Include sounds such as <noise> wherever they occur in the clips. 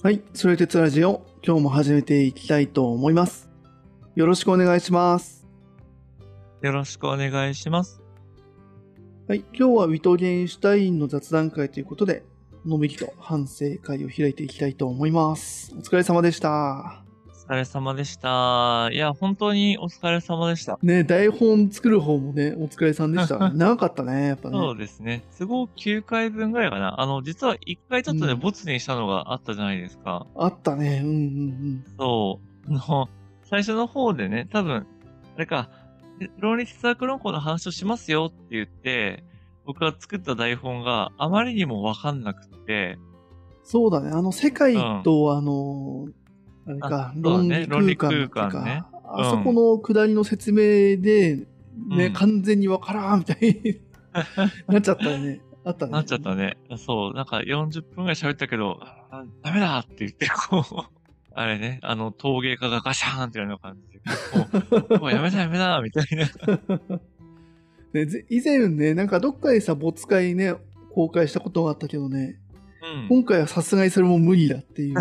はい、それ鉄ラジオ、今日も始めていきたいと思います。よろしくお願いします。よろしくお願いします。はい、今日はウィトゲンシュタインの雑談会ということで、のんびりと反省会を開いていきたいと思います。お疲れ様でした。お疲れ様でした。いや、本当にお疲れ様でした。ね、台本作る方もね、お疲れさんでした。<laughs> 長かったね、やっぱね。そうですね。都合9回分ぐらいかな。あの、実は1回ちょっとね、うんボツにしたのがあったじゃないですか。あったね、うんうんそう。あの、最初の方でね、多分、あれか、論理哲学論考の話をしますよって言って、僕が作った台本があまりにもわかんなくて、そうだね、あの、世界と、あの、あれか、論ね理空間っていう論理空間ねか、あそこの下りの説明で、ね、うん完全にわからんみたいに <laughs> なっちゃったよね。あったね。なっちゃったね。そう、なんか40分ぐらい喋ったけど、あダメだって言って、こう、<laughs> あれね、あの、陶芸家がガシャーンってやるような感じで、もう <laughs> やめだやめだみたいな。ねぜ以前ね、なんかどっかでさ、没会ね、公開したことがあったけどね、うん。今回はさすがにそれも無理だっていう。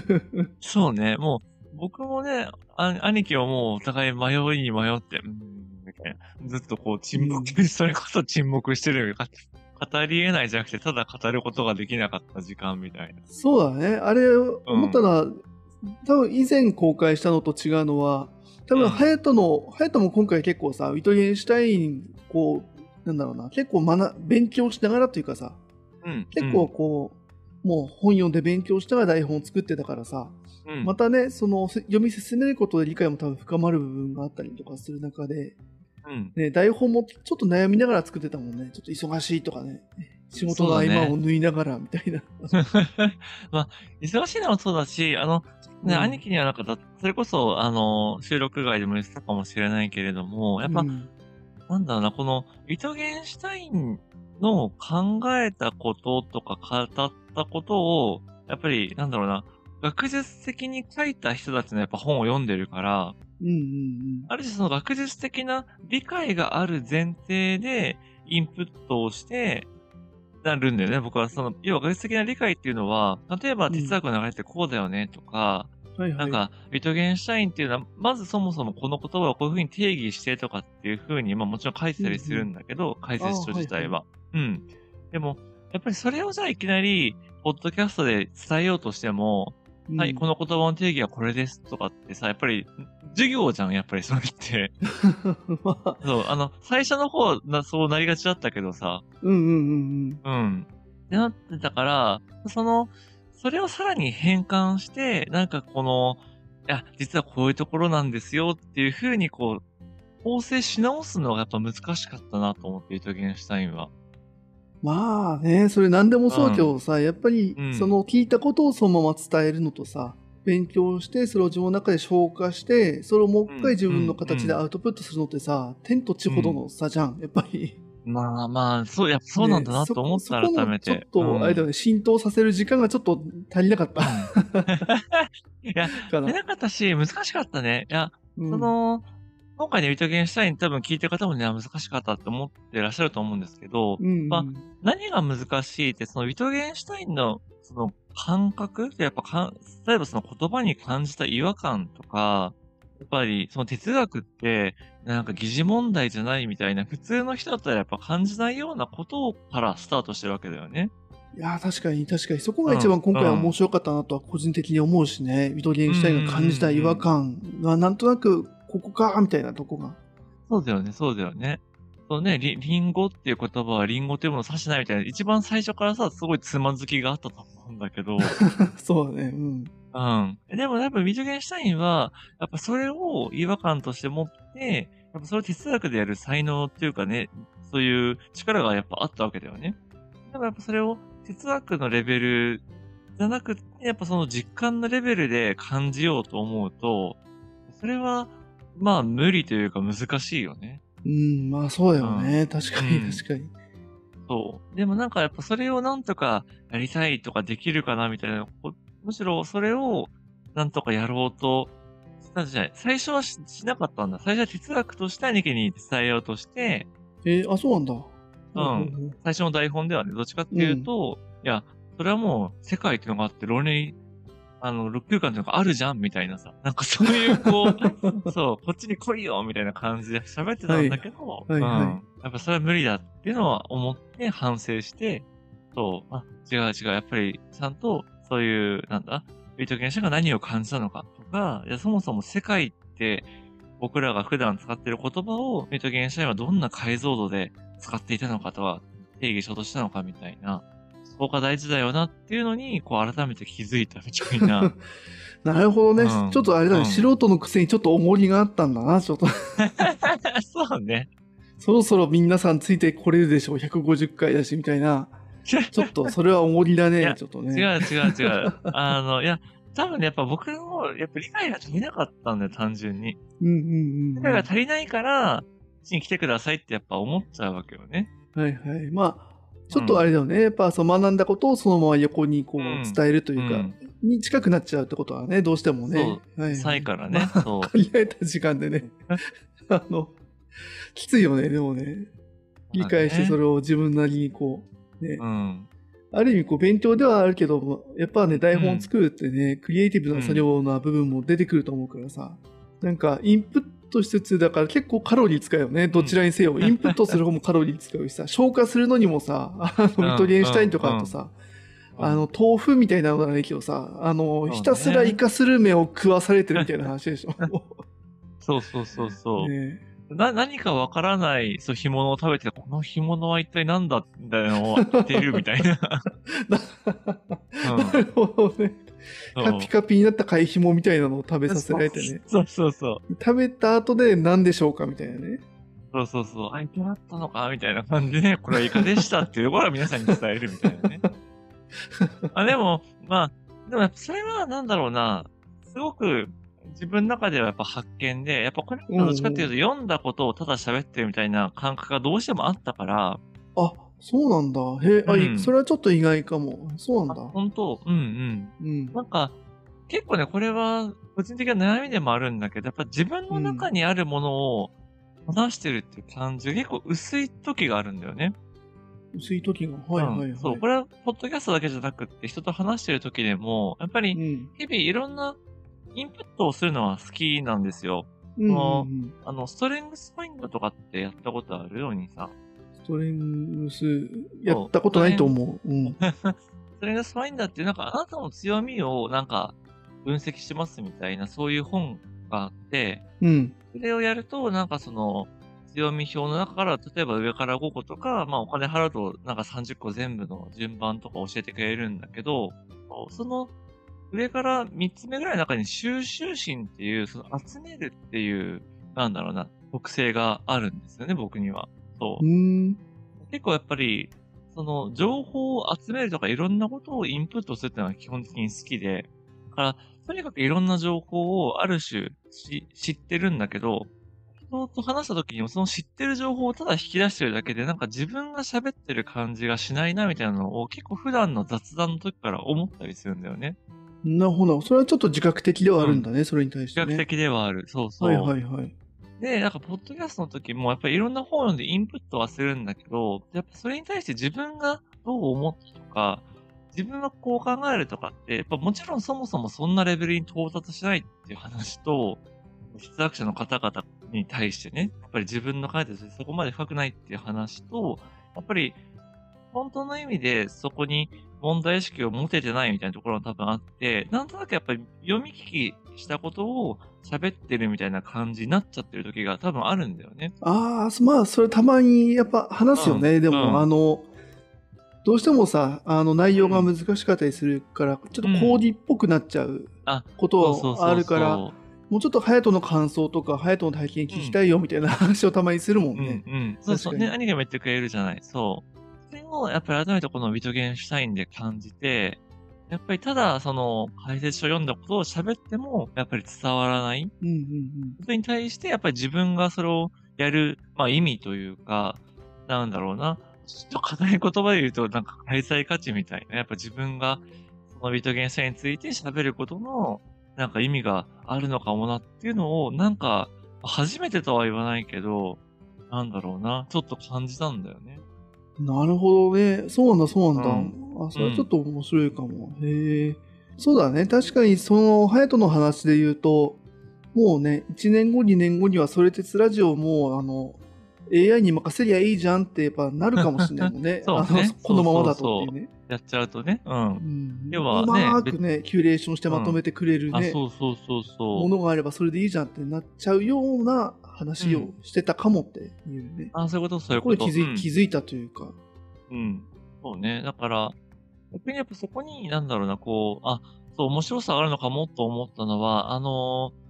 <laughs> そうね、もう、僕もね、あ兄貴はもうお互い迷いに迷って。ずっとこう沈黙、<laughs> それこそ沈黙してるよ。か語り得ないじゃなくて、ただ語ることができなかった時間みたいな。そうだね。あれ、思ったら、多分以前公開したのと違うのは、多分、うんハヤトの、ハヤトも今回結構さ、ウィトゲンシュタイン、こう、なんだろうな、結構学、勉強しながらというかさ、うん。結構こう、もう本読んで勉強しながら台本を作ってたからさ、うん、またね、そのせ読み進めることで理解も多分深まる部分があったりとかする中で、うん。ね、台本もちょっと悩みながら作ってたもんね。ちょっと忙しいとかね。仕事の合間を縫いながらみたいな。<laughs> まあ、忙しいのもそうだし、あの、ね、うん兄貴にはなんかだ、それこそ、あの、収録外でも言ってたかもしれないけれども、やっぱ、うんなんだろうな、この、イトゲンシュタインの考えたこととか語ったことを、やっぱり、なんだろうな、学術的に書いた人たちのやっぱ本を読んでるから、うんうんある種その学術的な理解がある前提でインプットをして、なるんだよね。僕はその、要は学術的な理解っていうのは、例えば哲学の流れってこうだよねとか、うん。はいはい。なんか、ウィトゲンシュタインっていうのは、まずそもそもこの言葉をこういうふうに定義してとかっていうふうに、まあもちろん書いてたりするんだけど、解説書自体は。うん。でも、やっぱりそれをじゃあいきなり、ポッドキャストで伝えようとしても、うんはい、この言葉の定義はこれですとかってさ、やっぱり、授業じゃん、やっぱりそれって。<laughs> まあ、そう、あの、最初の方な、そうなりがちだったけどさ、うんうんうんうん。ってなってたから、その、それをさらに変換して、なんかこの、いや、実はこういうところなんですよっていう風にこう、構成し直すのがやっぱ難しかったなと思って、イトゲンシュタインは。まあね、それ何でもそうだけどさ、やっぱりうんその聞いたことをそのまま伝えるのとさ、勉強して、それを自分の中で消化して、それをもう一回自分の形でアウトプットするのってさ、天と地ほどの差じゃん、やっぱり。まあまあ、そう、やっぱそうなんだなねと思った、そこ改めて。ちょっと、あれだよね、浸透させる時間がちょっと足りなかった <laughs> いや、かな。出なかったし、難しかったね。いや、うんその、今回ね、ウィトゲンシュタイン多分聞いてる方もね、難しかったって思ってらっしゃると思うんですけど、うんまあ何が難しいって、そのウィトゲンシュタインの、その感覚やっぱかん、例えばその言葉に感じた違和感とか、やっぱりその哲学って、なんか疑似問題じゃないみたいな、普通の人だったらやっぱ感じないようなことからスタートしてるわけだよね。いやー確かに確かにそこが一番今回は面白かったなとは個人的に思うしね、ウィトゲンシュタインが感じた違和感がなんとなくここかみたいなとこが。そうだよね、そうだよね。そうね、リリンゴっていう言葉はリンゴというものを指しないみたいな、一番最初からさ、すごいつまずきがあったと思うんだけど、<laughs> そうだね。うん。うん。でもやっぱウィトゲンシュタインは、やっぱそれを違和感として持って、やっぱそれを哲学でやる才能っていうかね、そういう力がやっぱあったわけだよね。でもやっぱそれを哲学のレベルじゃなくて、やっぱその実感のレベルで感じようと思うと、それは、まあ無理というか難しいよね。うん、まあそうだよね。確かにうん確かに。そう。でもなんかやっぱそれをなんとかやりたいとかできるかなみたいな、こむしろそれをなんとかやろうとしたんじゃない？最初はししなかったんだ。最初は哲学として兄貴に伝えようとして、えーあ、そうなんだ。うん最初の台本ではね、どっちかっていうと、いや、それはもう世界っていうのがあって論理あの、6空間っていうのがあるじゃんみたいなさ。なんかそういう、こう、<laughs> そう、こっちに来いよみたいな感じで喋ってたんだけど、はいはいはいうん。やっぱそれは無理だっていうのは思って反省して、そう、あ、違う違う、やっぱりちゃんと、そういう、なんだ、ビート原子が何を感じたのかとか、いや、そもそも世界って、僕らが普段使ってる言葉を、ビート原子はどんな解像度で使っていたのかとは、定義しようとしたのかみたいな、そこが大事だよなっていうのに、こう改めて気づいたみたいな。<laughs> なるほどね。うんちょっとあれだね、うん素人のくせにちょっと重りがあったんだな、ちょっと。<laughs> そうね。そろそろ皆さんついてこれるでしょう、150回だし、みたいな。<laughs> ちょっと、それは重りだね、ちょっとね。違う違う違う。<laughs> あの、いや、多分ね、やっぱ僕の、やっぱ理解が足りなかったんだよ、単純に。うんうんうん理解が足りないから、うちに来てくださいってやっぱ思っちゃうわけよね。はいはい。まあ、ちょっとあれだよね。やっぱ、その学んだことをそのまま横にこううん伝えるというか、うんに近くなっちゃうってことはね、どうしてもね。そうはいはいからね。そう。限られた時間でね。<laughs> あの、きついよね、でもね。理解してそれを自分なりにこう、ね。うん。ある意味こう勉強ではあるけど、やっぱね、台本作るってね、クリエイティブな作業な部分も出てくると思うからさ。なんか、インプットしつつ、だから結構カロリー使うよね。どちらにせよ。<laughs> インプットする方もカロリー使うしさ、消化するのにもさ、あの、ミトゲンシュタインとかだとさ、あの、豆腐みたいなのがないけどさ、あの、ねひたすらイカスルメを食わされてるみたいな話でしょ。<laughs> そうそうそうそう。<laughs> ねな、何かわからない、そう、干物を食べて、この干物は一体何だみたいなのを言っているみたいな。<laughs> うんなるほどね。カピカピになった貝ひもみたいなのを食べさせられてね。<laughs> そうそうそう。食べた後で何でしょうかみたいなね。そうそうそう。あ、イカだったのかみたいな感じで、これはイカでしたっていうところは皆さんに伝えるみたいなね。<laughs> あでも、まあ、でもそれはなんだろうな、すごく自分の中ではやっぱ発見で、やっぱこれはどっちかっていうと読んだことをただ喋ってるみたいな感覚がどうしてもあったから、あ、そうなんだ。へえ、あ、うんそれはちょっと意外かも。そうなんだ。本当？うんうん。うん。なんか、結構ね、これは個人的な悩みでもあるんだけど、やっぱ自分の中にあるものを話してるっていう感じが結構薄い時があるんだよね。薄い時が。はいはいはい。うんそう、これはポッドキャストだけじゃなくって、人と話してる時でも、やっぱりうん。日々いろんなインプットをするのは好きなんですよ。うんうんあうん。あの、ストレングスファインドとかってやったことある？ようにさ。ストレングス、やったことないと思う。うん。<laughs> ストレングスファインダーってなんかあなたの強みをなんか分析しますみたいなそういう本があって、うん。それをやるとなんかその強み表の中から例えば上から5個とか、まあお金払うとなんか30個全部の順番とか教えてくれるんだけど、その上から3つ目ぐらいの中に収集心っていう、その集めるっていう、なんだろうな、特性があるんですよね、僕には。そうう。ん。結構やっぱり、その情報を集めるとかいろんなことをインプットするっていうのは基本的に好きで、だから、とにかくいろんな情報をある種し知ってるんだけど、人と話した時にもその知ってる情報をただ引き出してるだけでなんか自分が喋ってる感じがしないなみたいなのを結構普段の雑談の時から思ったりするんだよね。なるほど。それはちょっと自覚的ではあるんだね、それに対してね。比較的ではある。そうそう。はいはいはい。で、なんか、ポッドキャストの時も、やっぱりいろんな本を読んでインプットはするんだけど、やっぱそれに対して自分がどう思ったとか、自分はこう考えるとかって、やっぱもちろんそもそもそんなレベルに到達しないっていう話と、哲学者の方々に対してね、やっぱり自分の考えてるそこまで深くないっていう話と、やっぱり、本当の意味でそこに問題意識を持ててないみたいなところが多分あって、なんとなくやっぱり読み聞きしたことを喋ってるみたいな感じになっちゃってる時が多分あるんだよね。ああ、まあ、それたまにやっぱ話すよね。でも、うんうんあの、どうしてもさ、あの内容が難しかったりするから、ちょっとコーディっぽくなっちゃうあことあるから、もうちょっと隼人の感想とか、隼人の体験聞きたいよみたいな話をたまにするもんうんね。うん。そうそう。確かにね、兄がも言ってくれるじゃない。そう。それを、やっぱり改めてこのビトゲンシュタインで感じて、やっぱりただ、その、解説書を読んだことを喋っても、やっぱり伝わらないうんうんことに対して、やっぱり自分がそれをやる、まあ意味というか、なんだろうな。ちょっと硬い言葉で言うと、なんか開催価値みたいな。やっぱ自分が、そのビトゲンシュタインについて喋ることの、なんか意味があるのかもなっていうのを、なんか、初めてとは言わないけど、なんだろうな。ちょっと感じたんだよね。うん。なるほどね。そうなんだ、そうなんだ。うあ、それはちょっと面白いかも。へえ。そうだね。確かに、その、隼人の話で言うと、もうね、1年後、2年後には、それ鉄ラジオも、あの、AI に任せりゃいいじゃんってやっぱなるかもしれないもんね。<laughs> そうねあのこのままだとっていうね。やっちゃうとね。うん。うん要はねうまくね、キュレーションしてまとめてくれるあ、ね、そうそうそうそう。ものがあればそれでいいじゃんってなっちゃうような話をしてたかもっていうね。あ、そういうこと、そういうこれこと。気づ気づいたというか。うん。そうね。だから、逆にやっぱそこに、なんだろうな、こう、あ、そう、面白さがあるのかもと思ったのは、あのー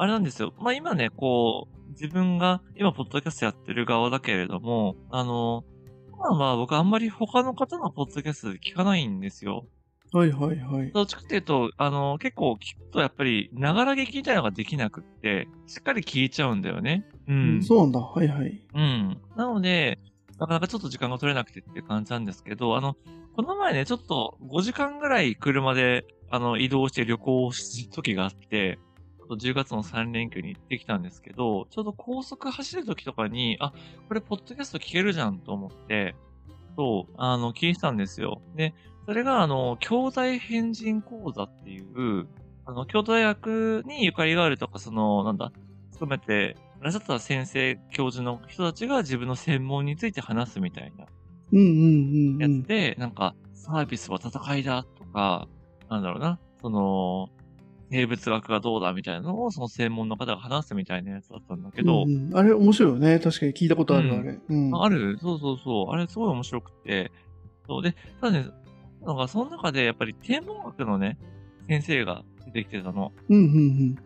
あれなんですよ。まあ、今ね、こう、自分が、今、ポッドキャストやってる側だけれども、あのーまあまあ、僕あんまり他の方のポッドキャスト聞かないんですよ。はいはいはい。どっちかっていうと、あのー結構聞くとやっぱり、ながら聞きみたいなのができなくって、しっかり聞いちゃうんだよね。うん。そうなんだ。はいはい。うん。なので、なかなかちょっと時間が取れなくてって感じなんですけど、あの、この前ね、ちょっと5時間ぐらい車で、あの、移動して旅行をした時があって、あと10月の3連休に行ってきたんですけど、ちょうど高速走る時とかに、あ、これポッドキャスト聞けるじゃんと思って、そう、あの、聞いてたんですよ。で、それが、あの、兄弟変人講座っていう、あの、京都大学にゆかりがあるとか、その、なんだ、含めて、いらっしゃった先生、教授の人たちが自分の専門について話すみたいなうんうんうんうん。やつで、なんか、サービスは戦いだとか、なんだろうな、その、生物学がどうだみたいなのを、その専門の方が話すみたいなやつだったんだけど、うんうんあれ面白いよね。確かに聞いたことある、うんあれ。うん。あるそうそうそう。あれすごい面白くて。そうで、ただね、なんかその中でやっぱり天文学のね、先生が出てきてたの。うんうん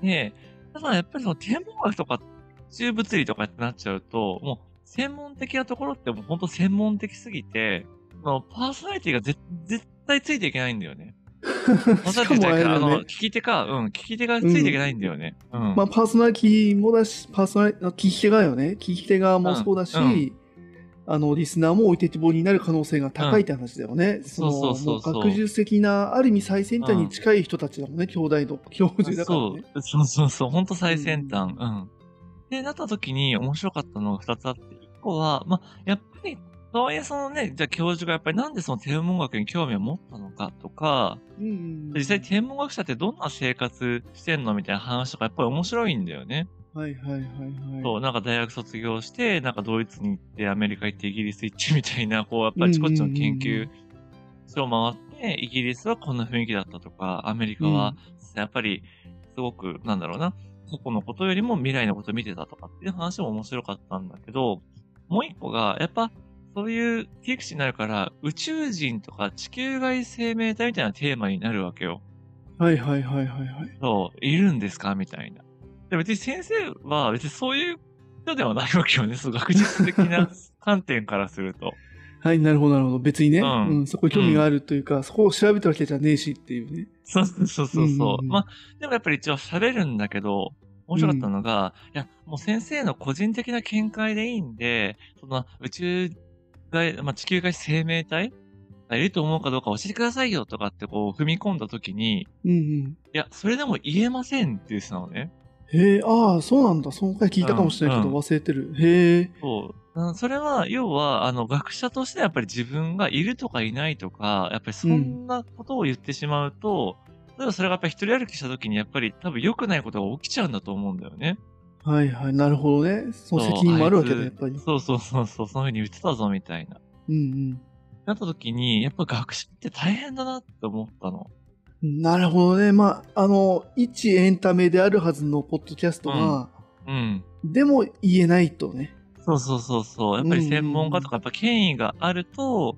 で、ただやっぱりその天文学とか、宇宙物理とかってなっちゃうと、もう専門的なところってもうほんと専門的すぎて、そのパーソナリティがぜ絶対ついていけないんだよね。<laughs> うん。パーソナリティしかもあれあの、聞。き手か、うん、聞き手がついていけないんだよね。うん。まあ、パーソナリティもだし、パーソナリ聞き手側よね。聞き手側もそうだし、うんうんあの、リスナーも置いてきぼりになる可能性が高いって話だよね。そのそうそうそうそうも学術的な、ある意味最先端に近い人たちだもんね、兄弟の教授だからね。そう、そうそうそう、ほんと最先端。うん。で、なった時に面白かったのが二つあって、一個は、まあ、やっぱり、とはいえそのね、じゃあ教授がやっぱりなんでその天文学に興味を持ったのかとか、うんうん実際天文学者ってどんな生活してんのみたいな話とかやっぱり面白いんだよね。はいはいはいはい。そう、なんか大学卒業して、なんかドイツに行って、アメリカ行って、イギリス行ってみたいな、こう、やっぱりあちこちの研究所を回って、イギリスはこんな雰囲気だったとか、アメリカは、やっぱり、すごく、なんだろうな、過去のことよりも未来のことを見てたとかっていう話も面白かったんだけど、もう一個が、やっぱ、そういう切り口になるから、宇宙人とか地球外生命体みたいなテーマになるわけよ。はいはいはいはいはい。そう、いるんですか？みたいな。で別に先生は別にそういう人ではないわけよね。そう学術的な観点からすると。<laughs> はい、なるほどなるほど。別にね、ううんんそこに興味があるというか、そこを調べたわけじゃねえしっていうね。そうそうそうそう。うんうんうんまあ、でもやっぱり一応喋るんだけど、面白かったのが、いや、もう先生の個人的な見解でいいんで、その宇宙外、まあ、地球外生命体がいると思うかどうか教えてくださいよとかってこう踏み込んだ時に、うんうん。いや、それでも言えませんって言ってたのね。へえ、ああ、そうなんだ。その回聞いたかもしれないけど、うん忘れてる。へえ。そう。うんそれは、要は、あの、学者としてやっぱり自分がいるとかいないとか、やっぱりそんなことを言ってしまうと、例えばそれがやっぱり一人歩きした時にやっぱり多分良くないことが起きちゃうんだと思うんだよね。はいはい。なるほどね。その責任もあるわけだ、やっぱり。そうそうそうそう、そういうふうに言ってたぞみたいな。うんなった時に、やっぱ学者って大変だなって思ったの。うん。なるほどね。まあ、あの、一エンタメであるはずのポッドキャストが、うん。でも言えないとね。そうそうそうそう。やっぱり専門家とかやっぱ権威があると、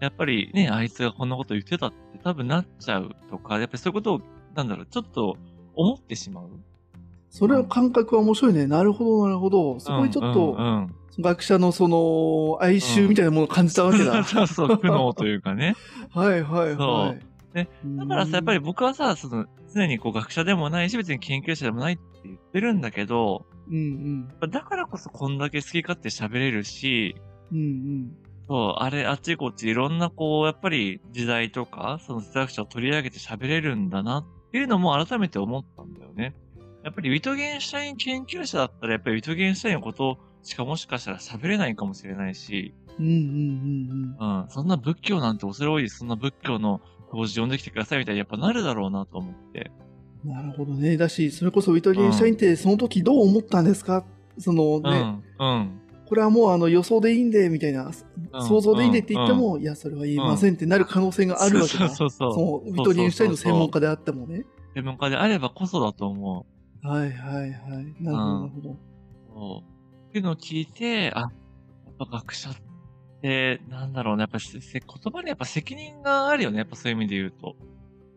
やっぱりね、あいつがこんなこと言ってたって多分なっちゃうとか、やっぱりそういうことを、なんだろう、ちょっと思ってしまう。それの感覚は面白いね。なるほど、なるほど。そこにちょっと、学者のその、哀愁みたいなものを感じたわけだ。そうそう、苦悩というかね。<laughs> はいはいはい。ねだからさ、やっぱり僕はさ、その、常にこう学者でもないし、別に研究者でもないって言ってるんだけど、うんだからこそこんだけ好き勝手喋れるし、うん。うんうん。そう、あれ、あっちこっちいろんなこう、やっぱり時代とか、その哲学者を取り上げて喋れるんだなっていうのも改めて思ったんだよね。やっぱりウィトゲンシュタイン研究者だったら、やっぱりウィトゲンシュタインのことしかもしかしたら喋れないかもしれないし、うんうんうんうん。うん、そんな仏教なんて恐れ多い、そんな仏教の教授呼んできてくださいみたいにやっぱなるだろうなと思って。なるほどね。だし、それこそウィトゲンシュタインってその時どう思ったんですか？そのね、うん。うん。これはもうあの予想でいいんで、みたいな、想像でいいんでって言っても、いや、それは言えませんってなる可能性があるわけだ。そうそうそう。ウィトゲンシュタインの専門家であってもね。専門家であればこそだと思う。はいはいはい。なるほど、なるほど。そう。っていうのを聞いて、あ、やっぱ学者って、なんだろうね。やっぱせせ言葉にやっぱ責任があるよね。やっぱそういう意味で言うと。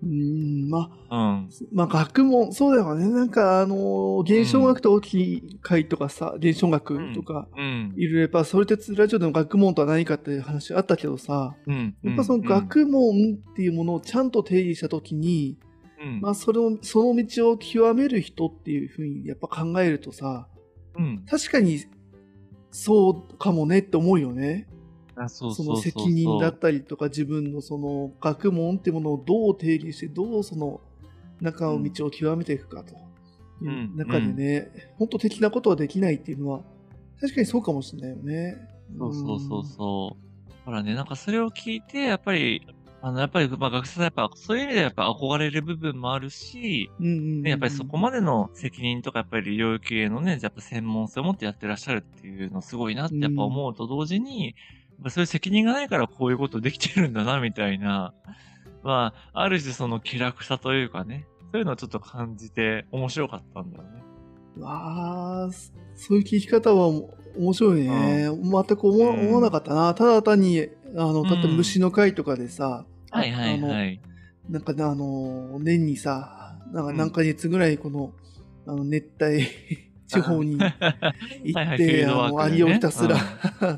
うーん、まあ、うん。まあ学問、そうだよね。なんかあの、現象学と大きい会とかさ、現象学とか、うん。いろいろやっぱそれってラジオでの学問とは何かっていう話あったけどさ、うん。やっぱその学問っていうものをちゃんと定義したときに、うん。まあそれを、その道を極める人っていうふうにやっぱ考えるとさ、うん。確かにそうかもねって思うよね。あそ。の責任だったりとか自分のその学問ってものをどう定義してどうその中の道を極めていくかといううん中でね、本当的なことはできないっていうのは確かにそうかもしれないよね。そうそうそうそう。だからね、なんかそれを聞いて、やっぱり、あの、やっぱり、まあ学生さんやっぱ、そういう意味ではやっぱ憧れる部分もあるし、うんうんうんうんね、やっぱりそこまでの責任とか、やっぱり領域へのね、やっぱ専門性を持ってやってらっしゃるっていうのすごいなってやっぱ思うと同時に、やっぱそういう責任がないからこういうことできてるんだな、みたいな、<laughs> まあ、ある種その気楽さというかね、そういうのをちょっと感じて面白かったんだよね。わあ、そそういう聞き方は面白いね。全く思思わなかったな。ただ単に、あの、例えばうん虫の会とかでさ、はいはいあのはい。なんかね、あの、年にさ、なんかうん何ヶ月ぐらいこの、あの熱帯地方に行 <laughs> はいっはいフィーて、ルドワあの、アリをひたすらうん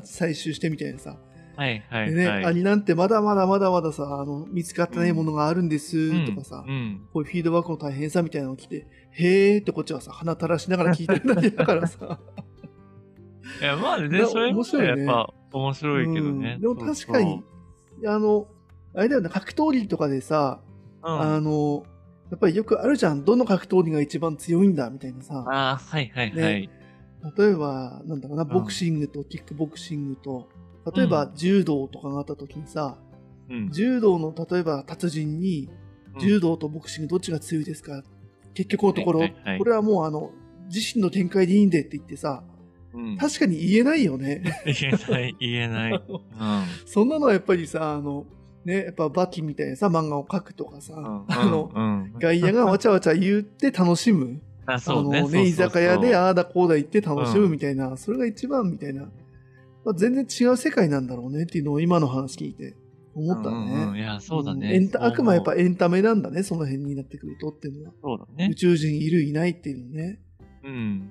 <laughs> 採集してみたいなさ。はいはでね、いはい。アリなんてまだまだまだまださ、あの、見つかってないものがあるんですとかさ、うん。こういうフィードバックの大変さみたいなのを来て、へーってこっちはさ、鼻垂らしながら聞いてるだけだからさ。<laughs> いや、まあね、それもやっぱ面白いけどねうん。でも確かに、あの、あれだよね、格闘技とかでさ、そうそう。うん。あの、やっぱりよくあるじゃん、どの格闘技が一番強いんだみたいなさ。ああ、はいはいはい。例えば、なんだろうな、ボクシングとキックボクシングと、例えば柔道とかがあった時にさ、うん。柔道の例えば達人に、柔道とボクシングどっちが強いですか結局のところ、はいはいはいこれはもうあの、自身の見解でいいんでって言ってさ、うん、確かに言えないよね。<laughs> 言えない、言えない。うん。<laughs> そんなのはやっぱりさ、あの、ね、やっぱバキみたいなさ、漫画を描くとかさ、うんあの、うん、外野がわちゃわちゃ言って楽しむ。あ、あそうね。のね、居酒屋でああだこうだ言って楽しむみたいな、それが一番みたいな、まあ、全然違う世界なんだろうねっていうのを今の話聞いて思ったね。うんうんうんいや、そうだね。んエンタあくまやっぱエンタメなんだね、その辺になってくるとっていうのは。そうだね宇。宙人いるいないっていうのね。うん。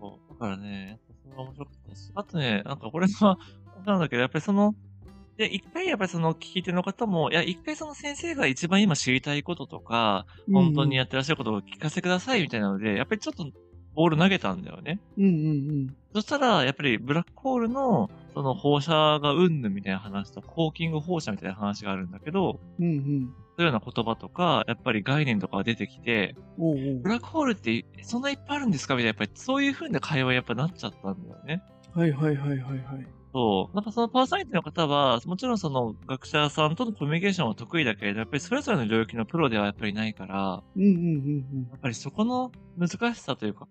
そう。だからね、やっぱそれが面白かったし。あとね、なんかこれは、なんだけど、やっぱりその、で、一回やっぱりその聞き手の方も、いや、一回その先生が一番今知りたいこととか、本当にやってらっしゃることを聞かせてくださいみたいなので、やっぱりちょっとボール投げたんだよね。うんうんそしたら、やっぱりブラックホールの、その放射がうんぬみたいな話と、コーキング放射みたいな話があるんだけど、うん。うんうん。そういうような言葉とか、やっぱり概念とかが出てきて、おうおうブラックホールってそんないっぱいあるんですかみたいな、やっぱりそういう風な会話にやっぱなっちゃったんだよね。はいはいはいはいはい。そう。なんかそのパーソナリティの方は、もちろんその学者さんとのコミュニケーションは得意だけれど、やっぱりそれぞれの領域のプロではやっぱりないから、うんうんうんやっぱりそこの難しさというか、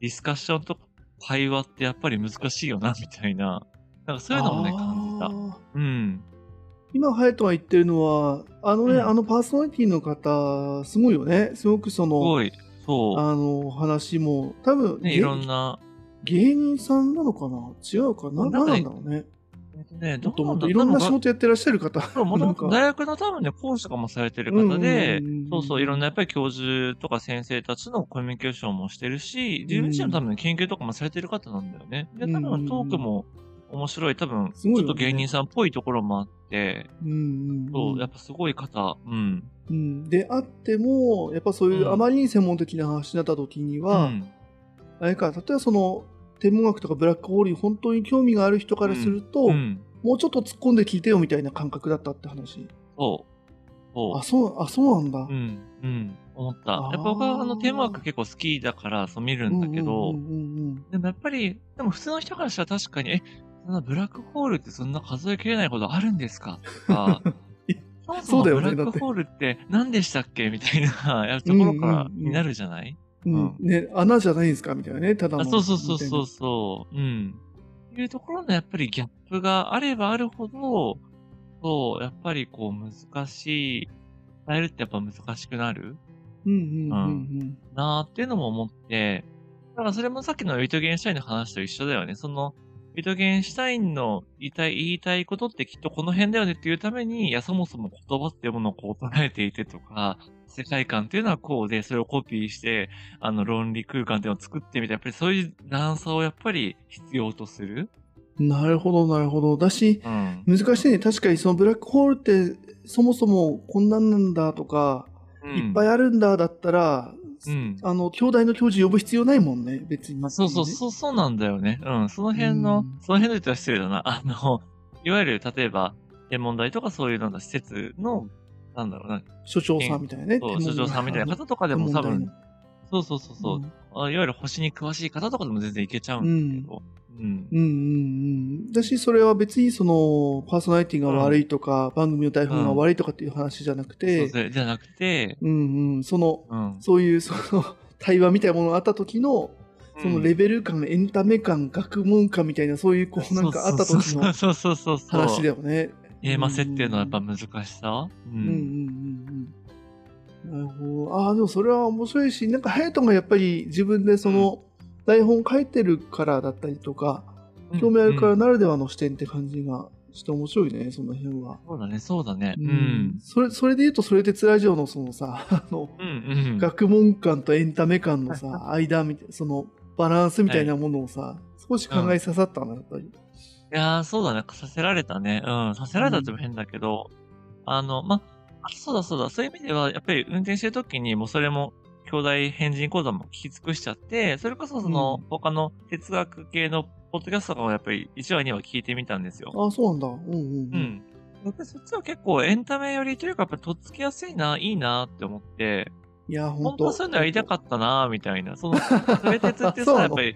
ディスカッションとか会話ってやっぱり難しいよな、みたいな。なんかそういうのもね、感じた。うん。今、ハヤトが言ってるのは、あのね、うんあのパーソナリティの方、すごいよね。すごくその、すごい。そあの、話も、多分、う。ね、げいろんな、芸人さんなのかな？違うかな？なんか何なんだろうね。えっとね、もっともいろんな仕事やってらっしゃる方。もともと大学の多分ね、講師とかもされてる方でそうそう、いろんなやっぱり教授とか先生たちのコミュニケーションもしてるし、自分自身も多分研究とかもされてる方なんだよね。で、多分トークも面白い、多分、ちょっと芸人さんっぽいところもあって、そうう、やっぱすごい方、うん。ん。であっても、やっぱそういううん。あまりに専門的な話になった時には、うん。あれか、例えばその、天文学とかブラックホールに本当に興味がある人からすると、うん。もうちょっと突っ込んで聞いてよみたいな感覚だったって話。そう。あ、。そう、あ、そうなんだ。うん、うん、思った。やっぱ僕はあのテーマ枠結構好きだから、そう見るんだけど、うんうんうんでもやっぱり、でも普通の人からしたら確かに、え、そんなブラックホールってそんな数えきれないほどあるんですかとか、<laughs> えそもそもブラックホールって何でしたっけみたいなやるところからになるじゃない、うん。ね、穴じゃないんですか？みたいなね、ただの。あそうそうそうそうそう。うん。っていうところのやっぱりギャップがあればあるほど、そう、やっぱりこう難しい、伝えるってやっぱ難しくなるうんうんうんうん。なーっていうのも思って、だからそれもさっきのウィトゲンシュタインの話と一緒だよね。その、ウィトゲンシュタインの言いたい、言いたいことってきっとこの辺だよねっていうために、いや、そもそも言葉っていうものをこう捉えていてとか、世界観っていうのはこうで、それをコピーして、あの、論理空間っていうのを作ってみて、やっぱりそういう段差をやっぱり必要とする？なるほど、なるほど。だし、うん。難しいね。確かにそのブラックホールって、そもそもこんなんなんだとか、いっぱい。いあるんだだったら、うん。あの、兄弟の教授呼ぶ必要ないもんね、別に。まあ、そうそう、そう、そうなんだよね。うん。その辺の、うんその辺の言ったら失礼だな。<laughs> あの、いわゆる、例えば、天文台とかそういうなんだ、施設の、なんだろうな、所長さんみたいなね。そう、所長さんみたいな方とかでも多分、そうそうそうそう、んあいわゆる星に詳しい方とかでも全然いけちゃうんだけど、うん。うんうんうん。だし、それは別にその、パーソナリティが悪いとか、番組の台本が悪いとかっていう話じゃなくそうて、でじゃなくて、うんうん、その、うん。そういうその、対話みたいなものがあった時の、そのレベル感、エンタメ感、学問感みたいな、そういう、こう、なんかあった時のそうそうそうそう。話だよね。テーマ設定のやっぱ難しさ？ううんうんうんうん。なるほど。ああ、でもそれは面白いし、なんか、隼人がやっぱり自分でその、台本書いてるからだったりとか、興味あるからうんならではの視点って感じがして面白いね、その辺は。そうだね、そうだね。ううんん。それ、それで言うと、それでつラジオのそのさ、<laughs> あの、うんうん。学問感とエンタメ感のさ、間みたいな、その、バランスみたいなものをさ、少し考えささったな、やっぱり。いやー、そうだね。させられたね。うん。させられたっても変だけど、あの、ま、あそうだそうだ。そういう意味では、やっぱり運転してる時に、もうそれも、兄弟変人講座も聞き尽くしちゃって、それこそその、うん他の哲学系のポッドキャストとかもやっぱり1話2話聞いてみたんですよ。ああ、そうなんだ。うんうんう。うんん。やっぱりそっちは結構エンタメ寄りというか、やっぱとっつきやすいな、いいなって思って、いや、本本当そういうのやりたかったな、みたいな。その、それ鉄ってさ、やっぱり、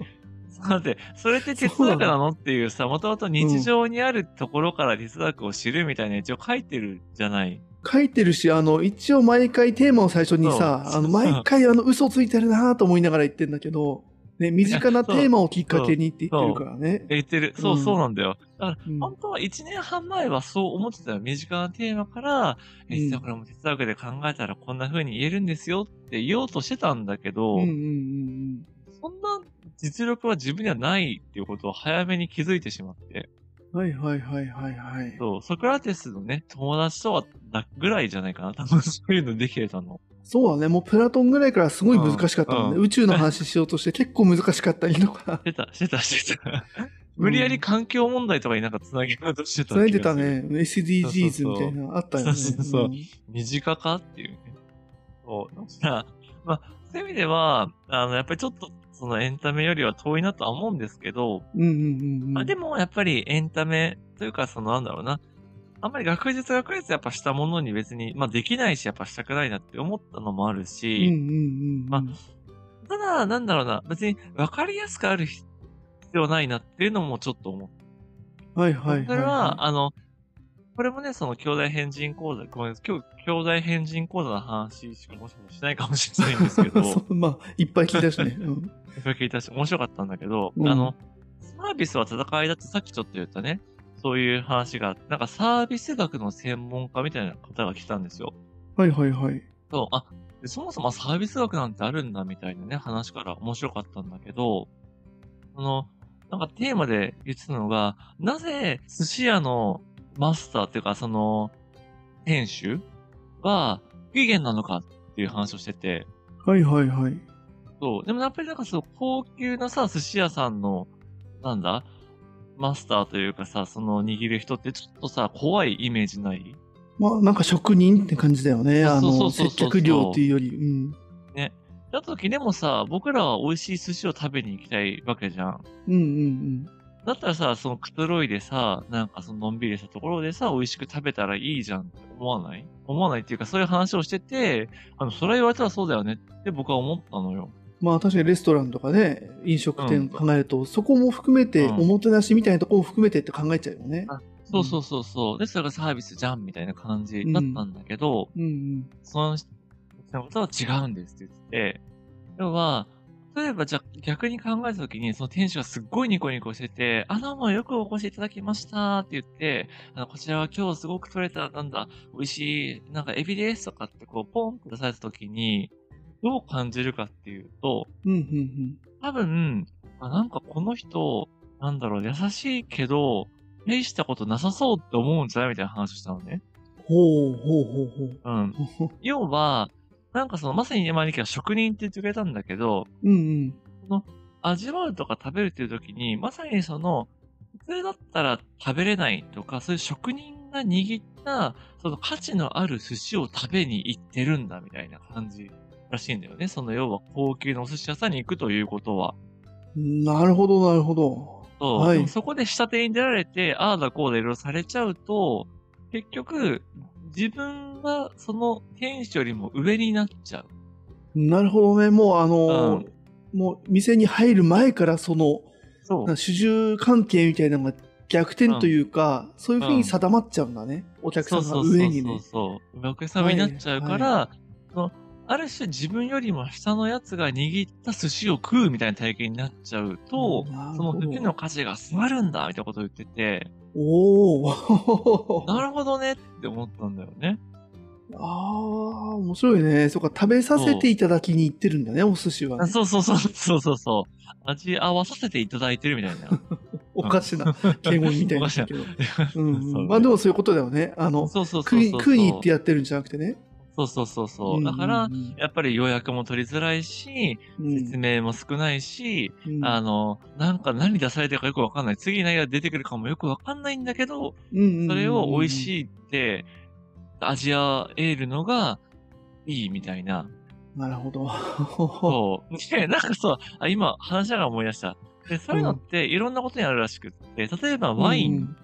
だって、それって哲学なのっていうさ、もともと日常にあるところから哲学を知るみたいな一応書いてるじゃない。書いてるし、あの、一応毎回テーマを最初にさ、あの、毎回あの、嘘ついてるなと思いながら言ってんだけど、ね、身近なテーマをきっかけにって言ってるからね。言ってる。そうう、んそうなんだよ。だから、うん本当は1年半前はそう思ってたよ。身近なテーマから、え、うん実はこれも哲学で考えたらこんな風に言えるんですよって言おうとしてたんだけど、うんうんうんそんな実力は自分にはないっていうことを早めに気づいてしまって。うん。はいはいはいはいはい。そう、ソクラテスのね、友達とはだぐらいじゃないかな。多分そういうのできれたの。そうだね、もうプラトンぐらいからすごい難しかったもんね。うん宇宙の話しようとして結構難しかったりとか。<laughs> してた、してた、してた。無理やり環境問題とかになんか繋げようとしてたつないでた。ね。SDGs みたいな、あったよね。そうそうそうん短かっていうね。そう。まあ、そういう意味では、あの、やっぱりちょっと、そのエンタメよりは遠いなとは思うんですけど、うんうんうんうん。まあでもやっぱりエンタメというか、そのなんだろうな。あんまり学術学術やっぱしたものに別に、まあできないし、やっぱしたくないなって思ったのもあるうんうんし、うんうん。まただ、なんだろうな、別に分かりやすくある必要ないなっていうのもちょっと思って。はいはいはい。それは、あの、これもね、その兄弟変人講座、ごめんなさい、今日兄弟変人講座の話しかもしかしないかもしれないんですけど、<laughs> まあ、いっぱい聞いたしね。<laughs> うんいっぱい聞いたし、面白かったんだけど、うんあの、サービスは戦いだってさっきちょっと言ったね、そういう話が、なんかサービス学の専門家みたいな方が来たんですよ。はいはいはい。そう、あ、でそもそもサービス学なんてあるんだみたいなね、話から面白かったんだけど、その、なんかテーマで言ってたのが、なぜ寿司屋のマスターっていうか、その、店主は不機嫌なのかっていう話をしてて、はいはいはい。そう。でもやっぱりなんかそう、高級なさ、寿司屋さんの、なんだマスターというかさ、その握る人ってちょっとさ、怖いイメージない？まあ、なんか職人って感じだよね。あの、接客業っていうより。うん。だった時でもさ、僕らは美味しい寿司を食べに行きたいわけじゃん。うんうんだったらさ、そのくつろいでさ、なんかそののんびりしたところでさ、美味しく食べたらいいじゃんって思わない？思わないっていうか、そういう話をしてて、あの、それ言われたらそうだよねって僕は思ったのよ。うん。まあ確かにレストランとかね、飲食店考えると、そこも含めて、うんおもてなしみたいなところも含めてって考えちゃうよね。そうそうそうそう。で、それがサービスじゃんみたいな感じだったんだけど、うんうん。その人のことは違うんですって言ってて、要は、例えばじゃあ逆に考えたときに、その店主がすっごいニコニコしてて、あ、どうもよくお越しいただきましたって言って、あの、こちらは今日すごく取れた、なんだ、美味しい、なんかエビですとかってこう、ポンって出されたときに、どう感じるかっていうと、うんうん多分、あなんかこの人、なんだろう、優しいけど、大したことなさそうって思うんじゃない？みたいな話をしたのね。ほうほうほうほうん。う。<laughs> 要は、なんかその、まさに今には職人って言ってくれたんだけど、うんうん。味わうとか食べるっていう時に、まさにその、普通だったら食べれないとか、そういう職人が握った、その価値のある寿司を食べに行ってるんだみたいな感じらしいんだよね。その要は高級なお寿司屋さんに行くということは。なるほど、なるほど。そう。はいそこで下手に出られて、ああだこうだいろいろされちゃうと、結局、自分はその店主よりも上になっちゃう。なるほどね。もうあのーもう店に入る前からその、そうな。主従関係みたいなのが逆転というか、そういうふうに定まっちゃうんだね。お客さそうんそうそうそうが上にね。そう。お客様になっちゃうから、そのある種自分よりも下のやつが握った寿司を食うみたいな体験になっちゃうと、そのなるほど時の価値が下がるんだみたいなことを言ってて、おお。なるほどねって思ったんだよね。ああ、面白いね。そうか、食べさせていただきに行ってるんだね、お寿司は、ね。そうそうそうそうそうそう。味合わさせていただいてるみたいな。<laughs> おかしな敬語みたいなんだけど。<laughs> うん <laughs> まあでもそういうことだよね。あの、そうそうそ食いうそう。食いに行ってやってるんじゃなくてね。そうそうそうそう。だからやっぱり予約も取りづらいし、うん説明も少ないし、うんあの、なんか何出されてるかよくわかんない。次何が出てくるかもよくわかんないんだけど、それを美味い。しいって味わえるのがいいみたいな。なるほど。そう。で、なんかそう、あ今話しながら思い出した。で、そういうのっていろんなことにあるらしくって、例えばワイン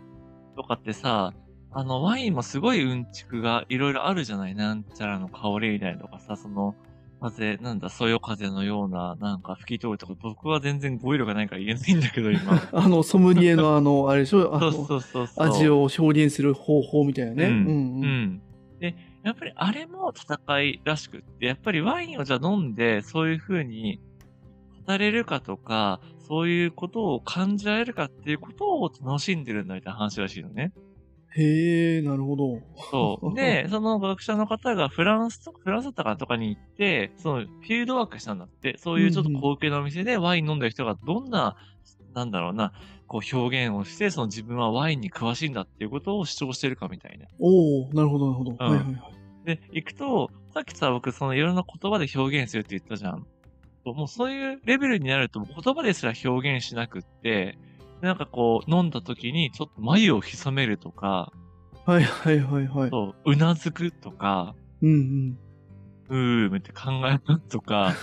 とかってさ、あの、ワインもすごいうんちくがいろいろあるじゃないなんちゃらの香りみたいなとかさ、その、風、なんだ、そよ風のような、なんか吹き通るとか、僕は全然語彙力がないから <laughs> 言えないんだけど、今。あの、ソムリエのあの、あれでしょ、そうそうそうそう。味を表現する方法みたいなね。うんうんううんん。で、やっぱりあれも戦いらしくって、やっぱりワインをじゃあ飲んで、そういう風に語れるかとか、そういうことを感じられるかっていうことを楽しんでるんだみたいな話らしいのね。へえ、なるほど。そう。<laughs> で、その学者の方がフランスとか、フランスだったかとかに行って、そのフィールドワークしたんだって、そういうちょっと高級なお店でワイン飲んでる人がどんな、なんだろうな、こう表現をして、その自分はワインに詳しいんだっていうことを主張してるかみたいな。おおなるほど、なるほど。んはいはいはい。で、行くと、さっきさ、僕、そのいろんな言葉で表現するって言ったじゃん。もうそういうレベルになると、言葉ですら表現しなくって、なんかこう、飲んだ時にちょっと眉を潜めるとか、はいはいはいはい。そう、うなずくとか、うんうーむって考えるとか、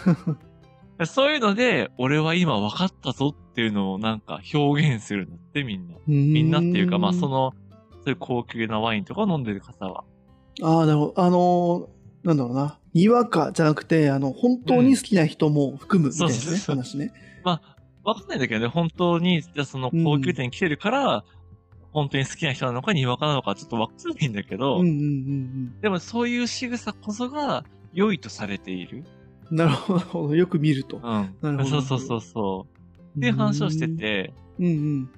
<laughs> そういうので、俺は今分かったぞっていうのをなんか表現するんだって、みんな。うん。みんなっていうか、まあその。の、そういう高級なワインとかを飲んでる方は。ああ、なるほど。あのー、なんだろうな。にわかじゃなくて、あの、本当に好きな人も含むみたいなね、そうそうそう話ね。わかんないんだけどね、本当に、じゃあその高級店に来てるから、本当に好きな人なのか、にわかなのか、ちょっとわかんないんだけど、うんうんうんでもそういう仕草こそが良いとされている。うん。なるほど。よく見ると。うん。なるほどそうそうそうそう。っていう話をしてて、うんうん。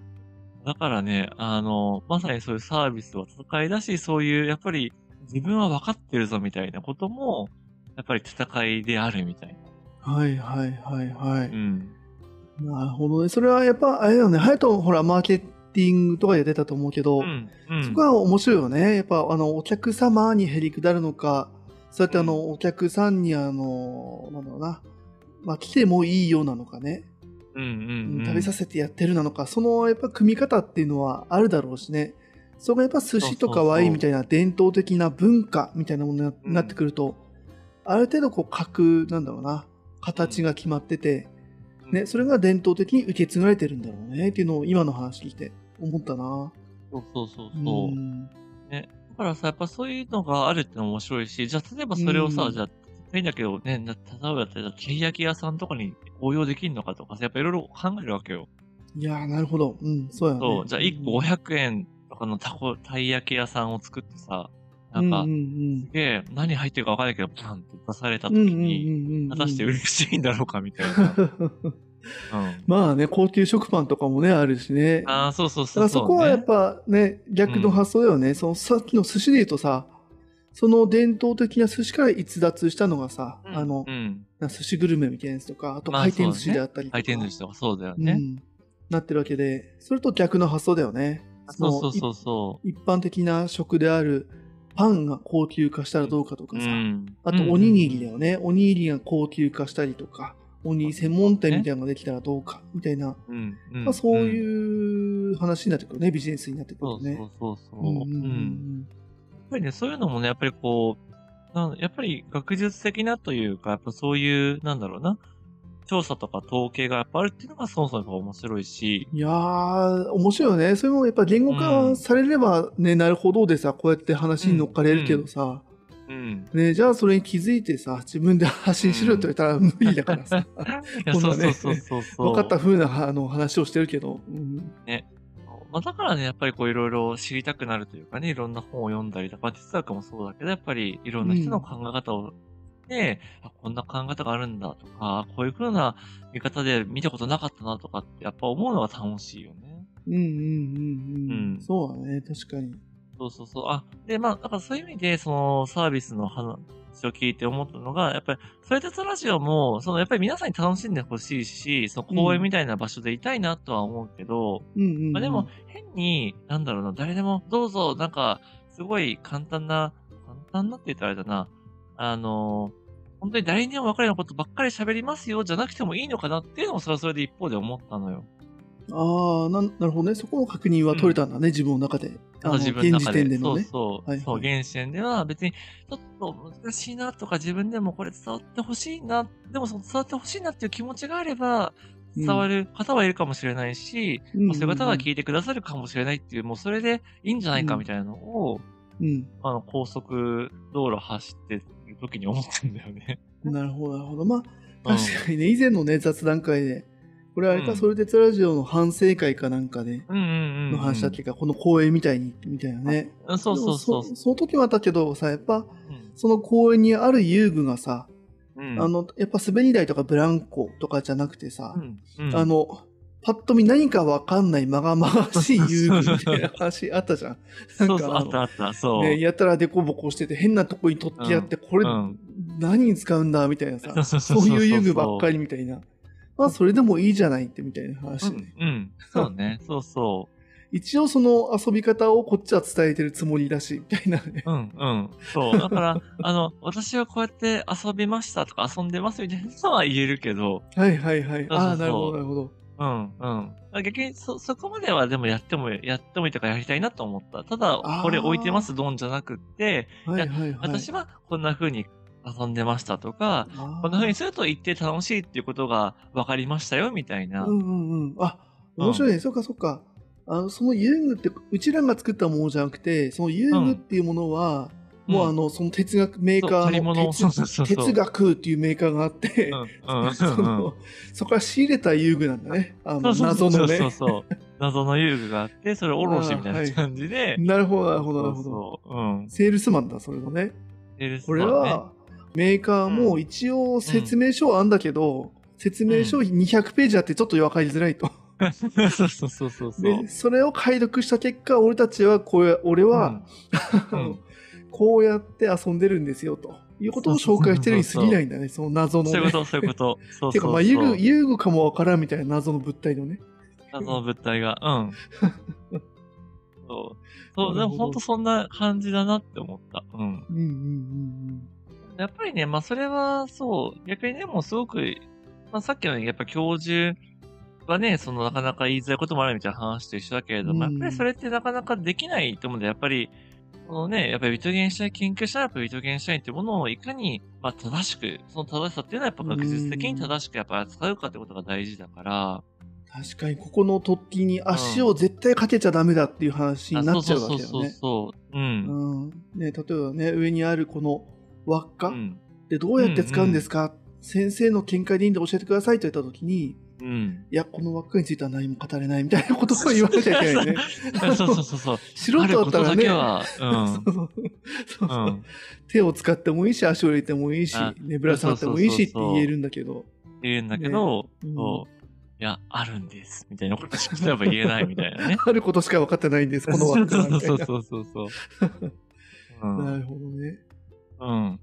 だからね、あの、まさにそういうサービスは戦いだし、そういう、やっぱり自分は分かってるぞみたいなことも、やっぱり戦いであるみたいはいはいはいはな。い。うん。なるほどね。それはやっぱ、あれだよね。ハヤト、ほら、マーケティングとかで出たと思うけど、うん。うん。そこは面白いよね。やっぱ、あの、お客様にへりくだるのか、そうやってあの、お客さんにあの、なんだろうな、まあ、来てもいいようなのかね、うんうん、うん。食べさせてやってるなのか、そのやっぱ組み方っていうのはあるだろうしね。それがやっぱ寿司とかワインみたいな伝統的な文化みたいなものになってくると、ある程度こう格、なんだろうな、形が決まってて、ね、それが伝統的に受け継がれてるんだろうねっていうのを今の話聞いて思ったな。そうそうそううそう。んね。だからさ、やっぱそういうのがあるって面白いし、じゃあ例えばそれをさ、うんじゃあ、いいんだけどね、な例えばだったり焼き屋さんとかに応用できるのかとかさ、やっぱいろいろ考えるわけよ。いやー、なるほど。うん、そうやね。そう。じゃあ1個500円とあの、たこ、たい焼き屋さんを作ってさ、なんか、うんうんすげえ、何入ってるかわかんないけど、パンって出された時うんうんうんうんに、うんうん果たして嬉しいんだろうかみたいな。<laughs> うん。まあね、高級食パンとかもね、あるしね。ああ、そうそうそうそそこはやっね。ぱね、逆の発想だよね。そのさっきの寿司で言うとさ、その伝統的な寿司から逸脱したのがさ、うんあのう、ん。な寿司グルメみたいなやつとか、あとまあ回転寿司であったりとか。回転寿司とかそうだよね。うん、なってるわけで、それと逆の発想だよね。そうそうそうそい一般的な食であるパンが高級化したらどうかとう。かさ、うん。あとおにぎりだよね、おにぎりが高級化したりとか、おにぎり専門店みたいなのができたらどうかみたいな、うん。うん。まあ、そううん。いう話になってくるね、ビジネスになってくるね。そうそうそうそう。うんうんううん。んやっぱりね、そういうのもね、やっぱりこう、やっぱり学術的なというか、やっぱそういう、なんだろうな、調査とか統計がやっぱあるっていうのがそもそもやっぱ面白いし、いやー、面白いよね。それもやっぱ言語化されればね、なるほどでさ、こうやって話に乗っかれるけどさ、うん。ね、じゃあそれに気づいてさ、自分で発信しろって言ったら無理だからさ。<laughs> こんなね。分かった風なあの話をしてるけど。うんまあ、だからね、やっぱりこういろいろ知りたくなるというかね、いろんな本を読んだりとか、まあ哲学もそうだけど、やっぱりいろんな人の考え方を、で、あこんな考え方があるんだとか、こういう風な見方で見たことなかったなとかって、やっぱ思うのが楽しいよね。うんうんうんうん。うんそうだね、確かに。そうそうそう。あ、で、まあ、だからそういう意味で、そのサービスの話を聞いて思ったのが、やっぱり、それ鉄ラジオも、その、やっぱり皆さんに楽しんでほしいし、その公園みたいな場所でいたいなとは思うけど、うんうん、うん。まあでも、変に、なんだろうな、誰でも、どうぞ、なんか、すごい簡単な、簡単なって言ったらあれだな、あの、本当に誰にでも分かるようなことばっかり喋りますよ、じゃなくてもいいのかなっていうのも、それはそれで一方で思ったのよ。ああ、ななるほどね。そこの確認は取れたんだね、自分の中で。あの自分の中で。現時点でのね。そうそう。はいはいそう、現時点では別に、ちょっと難しいなとか、自分でもこれ伝わってほしいな、でもその伝わってほしいなっていう気持ちがあれば、伝わる方はいるかもしれないし、うんまあそういう方が聞いてくださるかもしれないっていう、もうそれでいいんじゃないかみたいなのを、うん。あの、高速道路走ってる時に思ってんだよね。なるほど、なるほど。まあ、うん確かにね、以前のね、雑談会で、これあれか、うんそれでつラジオの反省会かなんかで。の話だっけか、この公演みたいに、みたいなね。うんそうそうそうそその時もあったけどさ、やっぱ、うんその公園にある遊具がさ、うん。あの、やっぱ滑り台とかブランコとかじゃなくてさ、うん、うんあ、の、パッと見何かわかんないまがまがしい遊具みたいな話あったじゃん。なんかそうそう、あったあった、そう。ね、やったらデコボコしてて変なとこに取ってやって、これうん何に使うんだみたいなさ、<laughs> そういう遊具ばっかりみたいな。まあそれでもいいじゃないってみたいな話うんね。、うん。そうね。<laughs> そうそ一応その遊び方をこっちは伝えてるつもりだし、みたいなね。う。うん、うん。そう。だから、<laughs> あの、私はこうやって遊びましたとか遊んでますみたいなのは言えるけど、はいはいはい。ああ、なるほどなるほど。うん、うん。逆に、そ、そこまではでもやっても、やってもいいとかやりたいなと思った。ただこれ置いてますドンじゃなくって、はいはいはい。私はこんな風に遊んでましたとか、こんな風にすると一定楽しいっていうことが分かりましたよ、みたいな。うんうんうん。あ、面白いね。そっかそっか。あのその遊具って、うちらが作ったものじゃなくて、その遊具っていうものは、もうあの、その哲学メーカーの哲哲学っていうメーカーがあって、うん、うん、そこから仕入れた遊具なんだね。あの謎のねそうそう。謎の遊具があって、それおろしみたいな感じで。なるほど、なるほど、なるほど。セールスマンだ、それのね。セールスこれマンねは、メーカーも一応説明書はあんだけど、説明書200ページあってちょっと分かりづらいと。<laughs> そうそうそうそうそう。で、それを解読した結果、俺たちはこうや、俺は、うん <laughs> こうやって遊んでるんですよ、ということを紹介してるに過ぎないんだね、その謎のね。そういうこと、そういうこと。そうていうか、そうそう。まあ、遊具、遊具かもわからんみたいな謎の物体のね。謎の物体が。うん。<laughs> そう。そう、でも本当そんな感じだなって思った。うん。うんうんうんやっぱりね、まあそれはそう、逆にでもすごく、まあさっきのやっぱ教授はね、そのなかなか言いづらいこともあるみたいな話と一緒だけれども、うんやっぱりそれってなかなかできないと思うんで、やっぱり、そのね、やっぱりビトゲンシャイン研究者はやっぱりビトゲンシャインってものをいかに、まあ正しく、その正しさっていうのはやっぱ学術的に正しくやっぱ扱うかってことが大事だから、確かに、ここの突起に足を絶対かけちゃダメだっていう話になっちゃうわけだよね。そうそう。うん。うんね、例えばね、上にあるこの輪っか、うん。でどうやって使うんですか、先生の見解でいいんで教えてくださいと言ったときに、うん。いや、この輪っかについては何も語れないみたいなことを言わなきゃいけないね。<laughs> そうそうそうそう。素人だったらね。手を使ってもいいし、足を入れてもいいしあ、ねぶら下がってもいいしって言えるんだけど。言うんだけど、うんそう。いや、あるんです。みたいなことしか言えないみたいなね。<laughs> あることしか分かってないんです、この輪っかはみたいな。<laughs> そうそうそうそう。なるほどね。うん。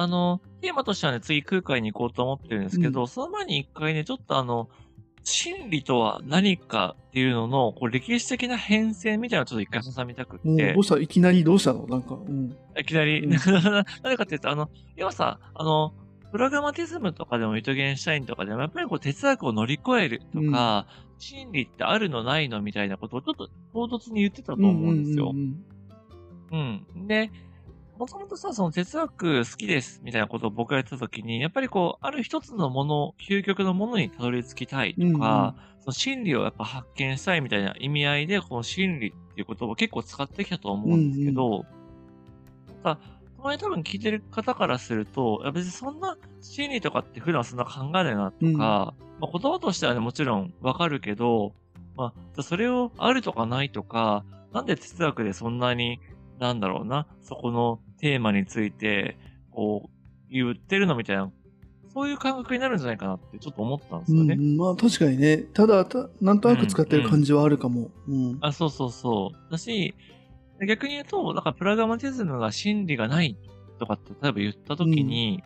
あの、テーマとしてはね、次空海に行こうと思ってるんですけど、その前に一回ね、ちょっとあの、真理とは何かっていうのの、こう歴史的な変遷みたいなのをちょっと一回挟みたくって。どう、した？いきなりどうしたの？なんか、うん。いきなり、うん。<laughs> 何かっていうと、あの、要はさ、あの、プログラマティズムとかでも、イトゲンシュタインとかでも、やっぱりこう哲学を乗り越えるとか、真理ってあるのないのみたいなことをちょっと唐突に言ってたと思うんですよ。うんうん。うん。で、もともとさ、その哲学好きですみたいなことを僕が言ってた時に、やっぱりこう、ある一つのもの、究極のものにたどり着きたいとか、その真理をやっぱ発見したいみたいな意味合いで、この真理っていう言葉を結構使ってきたと思うんですけど、さ、これ多分聞いてる方からすると、いや別にそんな真理とかって普段そんな考えないなとか、うん。まあ、言葉としてはね、もちろんわかるけど、まあそれをあるとかないとか、なんで哲学でそんなに、なんだろうな、そこのテーマについて、こう、言ってるのみたいな、そういう感覚になるんじゃないかなってちょっと思ったんですよね。うんうんまあ確かにね。ただ、たなんとなく使ってる感じはあるかも。うん。あ、そうそうそう。だし、逆に言うと、なんかプラグマティズムが真理がないとかって例えば言ったときに、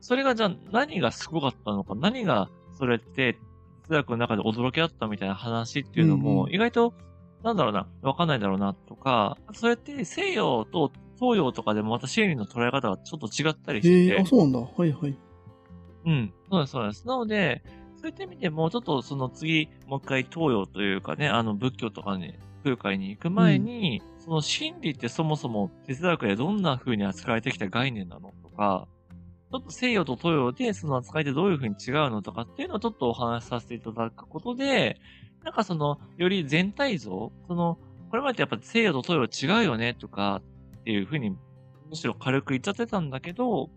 それがじゃあ何がすごかったのか、何がそれって哲学の中で驚きあったみたいな話っていうのうんも、うん意外と、なんだろうな、わかんないだろうなとか、それって西洋と東洋とかでもまた真理の捉え方がちょっと違ったりしてて、へえあ、そうなんだ。はいはい。うん。そうです、そうです。なので、そういった意味でも、ちょっとその次、もう一回東洋というかね、あの仏教とかに、空海に行く前に、その真理ってそもそも哲学でどんな風に扱われてきた概念なのとか、ちょっと西洋と東洋でその扱いってどういう風に違うのとかっていうのをちょっとお話しさせていただくことで、なんかその、より全体像、その、これまでやっぱ西洋と東洋違うよねとかっていう風に、むしろ軽く言っちゃってたんだけど、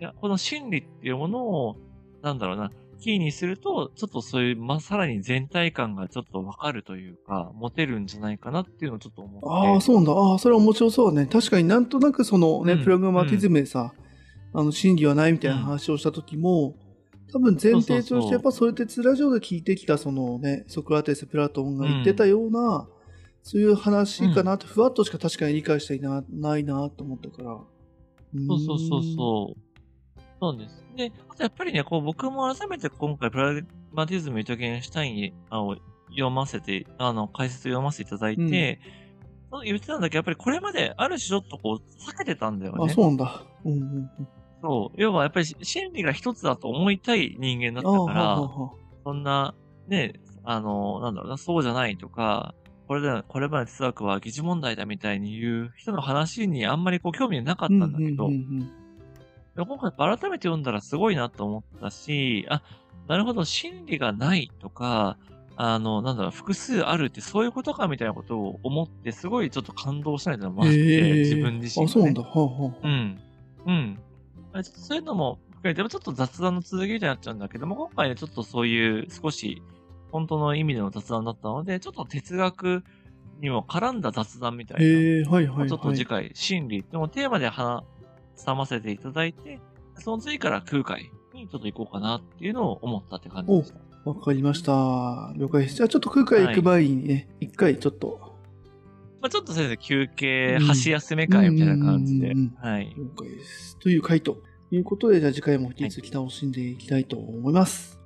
いや、この真理っていうものを、なんだろうな、キーにすると、ちょっとそういう、まあ、さらに全体感がちょっとわかるというか、持てるんじゃないかなっていうのをちょっと思って。ああ、そうなんだ。ああ、それは面白そうね。確かになんとなくそのね、うんプログマティズムでさ、あの、真理はないみたいな話をした時も、多分前提として、やっぱそれってツラジオで聞いてきた、そのね、ソクラテス、プラトンが言ってたような、そういう話かなって、ふわっとしか確かに理解していなないなと思ったから。そうそうそうそう。そうです。で、あとやっぱりね、こう僕も改めて今回プラグマティズム・イトゲンシュタインを読ませて、あの、解説を読ませていただいて、そう言ってたんだけど、やっぱりこれまである種ちょっとこう、避けてたんだようん。ね。あ、そうなんだ。うんうんうん。そう。要はやっぱり真理が一つだと思いたい人間だったから、はあはあそんな、ね、あの、なんだろうな、そうじゃないとか、これで、これまで哲学は疑似問題だみたいに言う人の話にあんまりこう興味なかったんだけど、うんうんうんでも今回改めて読んだらすごいなと思ったし、あ、なるほど、真理がないとか、あの、なんだろう、複数あるってそういうことかみたいなことを思って、すごいちょっと感動したいなのもあって、へえ自分自身、あ、そうなんだ。。はあはあ。うん。うん。そういうのも含めて、ちょっと雑談の続きみたいになっちゃうんだけども、今回ね、ちょっとそういう少し本当の意味での雑談だったので、ちょっと哲学にも絡んだ雑談みたいな。へえ、はいはいはい。ちょっと次回、心理でもテーマで話さませていただいて、その次から空海にちょっと行こうかなっていうのを思ったって感じでした。わかりました。了解です。じゃあちょっと空海行く前にね、一、回ちょっとまあちょっと先生、休憩、うん箸休め会みたいな感じでうんうん。はい。了解です。という回ということで、じゃあ次回も引き続き楽しんでいきたいと思います。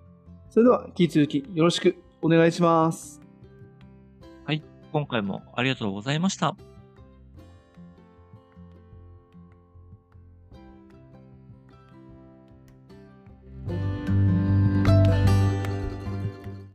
それでは、引き続きよろしくお願いします。はい今回もありがとうございました。